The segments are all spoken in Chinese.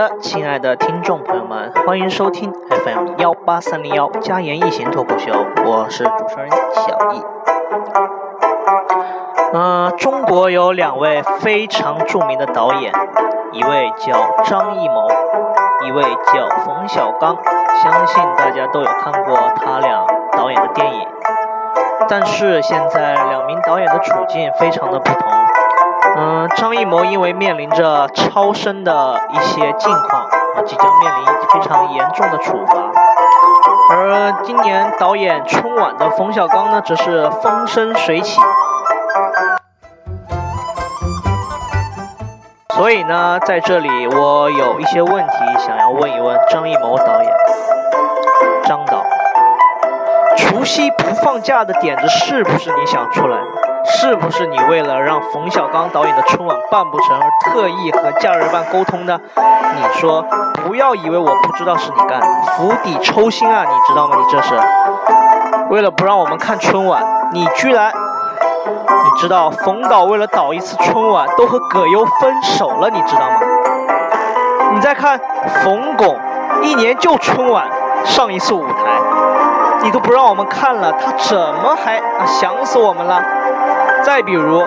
的，亲爱的听众朋友们，欢迎收听 FM 幺八三零幺加言一行脱口秀，我是主持人小易。嗯，中国有两位非常著名的导演，一位叫张艺谋，一位叫冯小刚，相信大家都有看过他俩导演的电影。但是现在两名导演的处境非常的不同。嗯，张艺谋因为面临着超生的一些境况，啊，即将面临非常严重的处罚。而今年导演春晚的冯小刚呢，则是风生水起。所以呢，在这里我有一些问题想要问一问张艺谋导演，张导，除夕不放假的点子是不是你想出来的？是不是你为了让冯小刚导演的春晚办不成而特意和假日办沟通的？你说不要以为我不知道是你干的，釜底抽薪啊！你知道吗？你这是为了不让我们看春晚，你居然，你知道冯导为了导一次春晚都和葛优分手了，你知道吗？你再看冯巩，一年就春晚上一次舞台，你都不让我们看了，他怎么还啊想死我们了？再比如，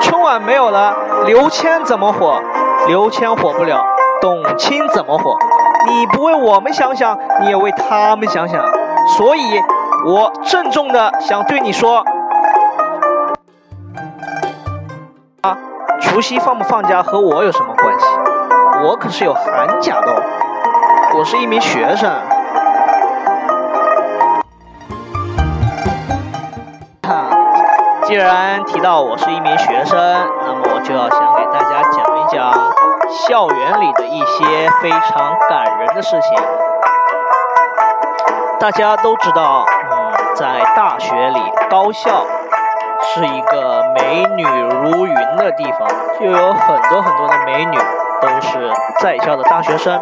春晚没有了，刘谦怎么火？刘谦火不了，董卿怎么火？你不为我们想想，你也为他们想想。所以，我郑重的想对你说，啊，除夕放不放假和我有什么关系？我可是有寒假的，哦，我是一名学生。既然提到我是一名学生，那么我就要想给大家讲一讲校园里的一些非常感人的事情。大家都知道，嗯，在大学里，高校是一个美女如云的地方，就有很多很多的美女都是在校的大学生。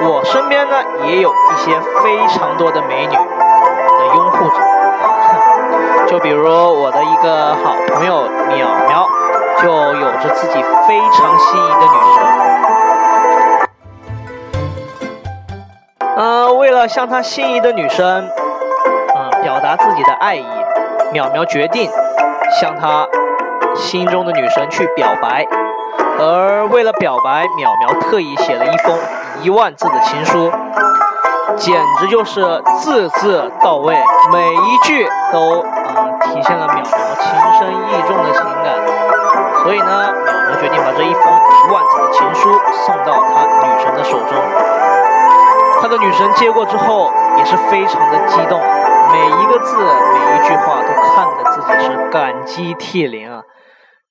我身边呢，也有一些非常多的美女的拥护者。就比如我的一个好朋友淼淼，就有着自己非常心仪的女神。嗯，为了向他心仪的女生，嗯，表达自己的爱意，淼淼决定向他心中的女神去表白。而为了表白，淼淼特意写了一封一万字的情书。简直就是字字到位，每一句都体现了淼淼情深意重的情感。所以呢，淼淼决定把这一封一万字的情书送到他女神的手中。他的女神接过之后也是非常的激动，每一个字每一句话都看得自己是感激涕零啊，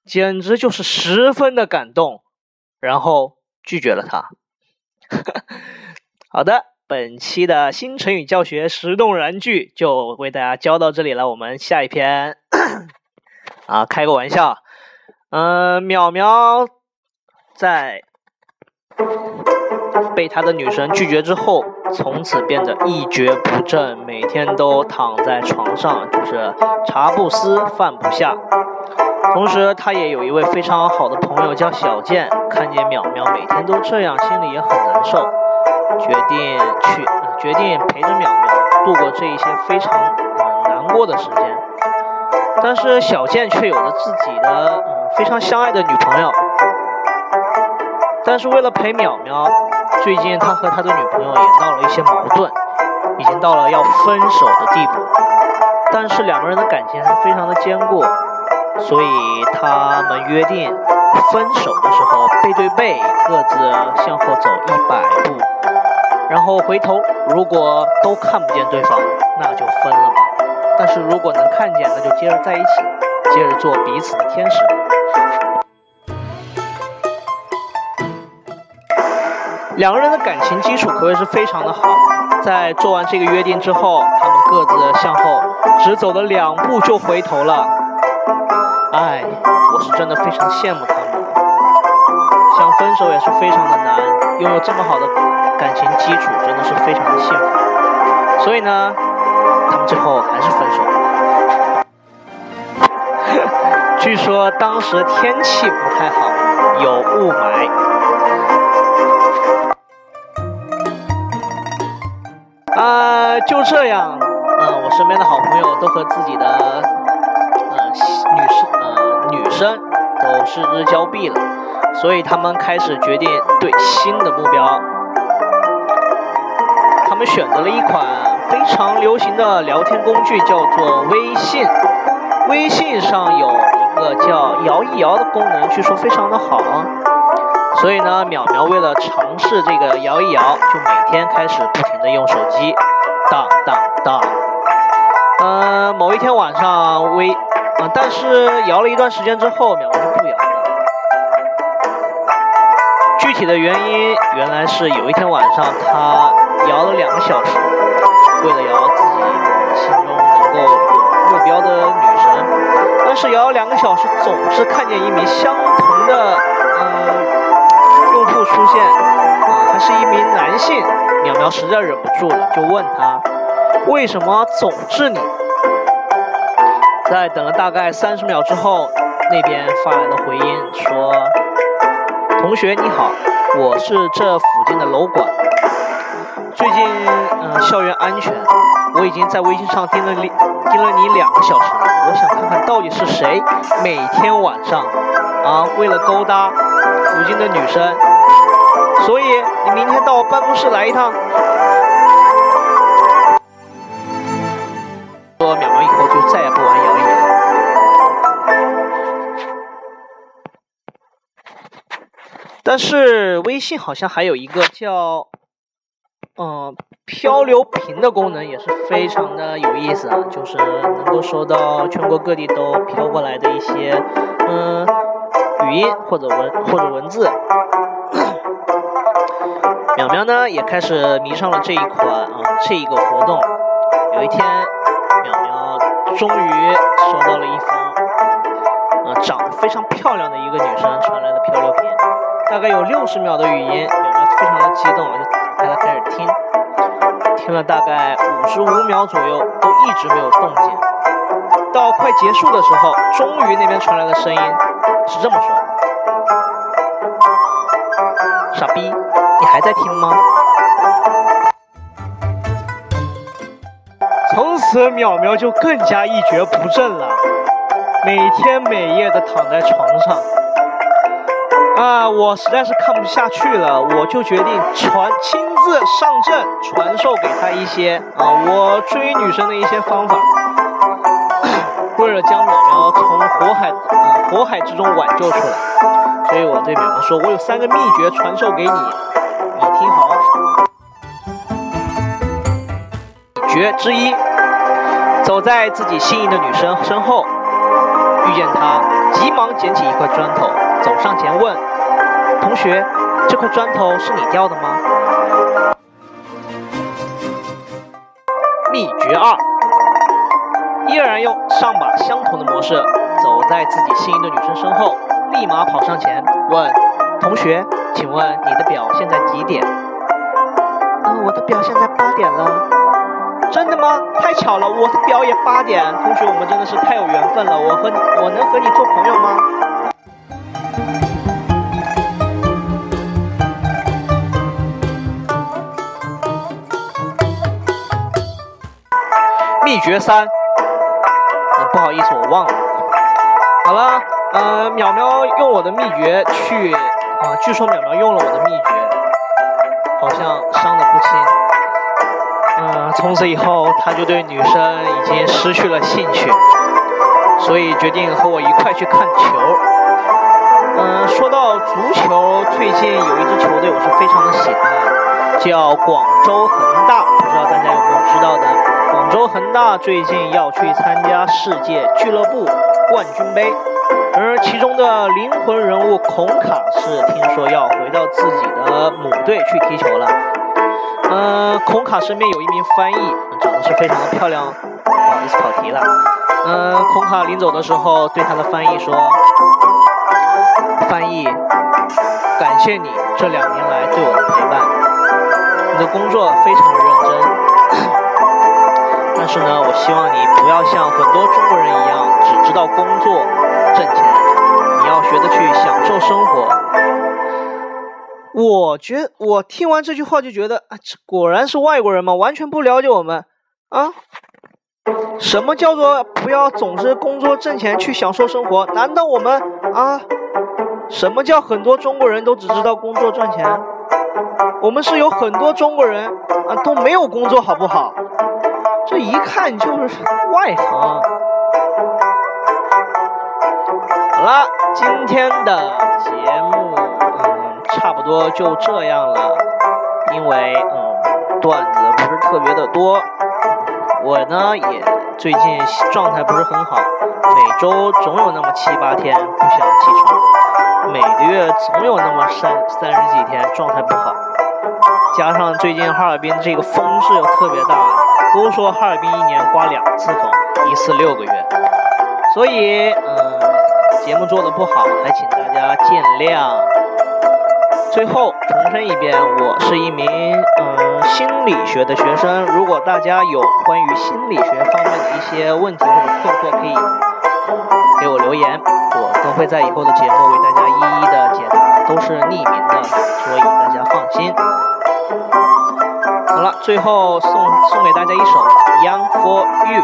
简直就是十分的感动，然后拒绝了他。好的。本期的新成语教学十动燃句就为大家教到这里了，我们下一篇 啊，开个玩笑，嗯，淼淼在被他的女神拒绝之后，从此变得一蹶不振，每天都躺在床上，就是茶不思饭不下。同时，他也有一位非常好的朋友叫小健，看见淼淼每天都这样，心里也很难受。决定去，决定陪着淼淼度过这一些非常嗯难过的时间。但是小健却有了自己的嗯非常相爱的女朋友。但是为了陪淼淼，最近他和他的女朋友也闹了一些矛盾，已经到了要分手的地步。但是两个人的感情还非常的坚固，所以他们约定分手的时候背对背，各自向后走一百步。然后回头，如果都看不见对方，那就分了吧。但是如果能看见，那就接着在一起，接着做彼此的天使。两个人的感情基础可谓是非常的好。在做完这个约定之后，他们各自向后只走了两步就回头了。哎，我是真的非常羡慕他们。想分手也是非常的难，拥有这么好的。感情基础真的是非常的幸福，所以呢，他们最后还是分手了。据说当时天气不太好，有雾霾。就这样，呃，我身边的好朋友都和自己的呃，女生，呃，女生都失之交臂了，所以他们开始决定对新的目标。我们选择了一款非常流行的聊天工具，叫做微信。微信上有一个叫摇一摇的功能，据说非常的好。所以呢，淼淼为了尝试这个摇一摇，就每天开始不停的用手机，当当当。嗯，某一天晚上微，啊，但是摇了一段时间之后，淼淼就不摇了。具体的原因，原来是有一天晚上他摇了两个小时，为了摇自己心中能够有目标的女神，但是摇了两个小时，总是看见一名相同的，嗯。出现，啊，他是一名男性。淼淼实在忍不住了，就问他，为什么总是你？在等了大概三十秒之后，那边发来的回音说：“同学你好，我是这附近的楼管。最近，嗯，校园安全，我已经在微信上盯了你盯了你两个小时了。我想看看到底是谁每天晚上，啊，为了勾搭附近的女生。”所以，你明天到我办公室来一趟。说淼淼以后就再也不玩摇一摇。但是微信好像还有一个叫嗯漂流瓶的功能，也是非常的有意思啊，就是能够收到全国各地都飘过来的一些嗯语音或者文或者文字。淼淼呢也开始迷上了这一款啊这一个活动。有一天，淼淼终于收到了一封啊长得非常漂亮的一个女生传来的漂流瓶，大概有六十秒的语音，淼淼非常的激动，就大家开始听。听了大概五十五秒左右，都一直没有动静。到快结束的时候，终于那边传来的声音是这么说的：“傻逼。”你还在听吗？从此，淼淼就更加一蹶不振了，每天每夜的躺在床上。啊，我实在是看不下去了，我就决定传亲自上阵，传授给他一些啊，我追女生的一些方法，为了将淼淼从火海啊火海之中挽救出来，所以我对淼淼说，我有三个秘诀传授给你。你听好，秘诀之一：走在自己心仪的女生身后，遇见她，急忙捡起一块砖头，走上前问：“同学，这块砖头是你掉的吗？”秘诀二：依然用上把相同的模式，走在自己心仪的女生身后，立马跑上前问：“同学。”请问你的表现在几点？嗯，我的表现在八点了。真的吗？太巧了，我的表也八点。同学，我们真的是太有缘分了。我和我能和你做朋友吗？绝三。啊，不好意思，我忘了。好了，呃，淼淼用我的秘诀去。啊，据说淼淼用了我的秘诀，好像伤得不轻。嗯，从此以后他就对女生已经失去了兴趣，所以决定和我一块去看球。嗯，说到足球，最近有一支球队我是非常的喜欢，叫广州恒大，不知道大家有没有知道的？广州恒大最近要去参加世界俱乐部冠军杯。而其中的灵魂人物孔卡是听说要回到自己的母队去踢球了。嗯，孔卡身边有一名翻译，长得是非常的漂亮。不好意思跑题了。嗯，孔卡临走的时候对他的翻译说：“翻译，感谢你这两年来对我的陪伴。你的工作非常的认真，是呢，我希望你不要像很多中国人一样，只知道工作。”挣钱，你要学着去享受生活。我觉我听完这句话就觉得啊，这果然是外国人嘛，完全不了解我们啊。什么叫做不要总是工作挣钱去享受生活？难道我们啊？什么叫很多中国人都只知道工作赚钱？我们是有很多中国人啊都没有工作，好不好？这一看就是外行。好了，今天的节目嗯差不多就这样了，因为嗯段子不是特别的多。我呢也最近状态不是很好，每周总有那么七八天不想起床，每个月总有那么三三十几天状态不好，加上最近哈尔滨这个风势又特别大，都说哈尔滨一年刮两次风，一次六个月，所以嗯节目做的不好，还请大家见谅。最后重申一遍，我是一名嗯心理学的学生。如果大家有关于心理学方面的一些问题或者困惑，可以给我留言，我都会在以后的节目为大家一一的解答，都是匿名的，所以大家放心。好了，最后送送给大家一首《Young for You》。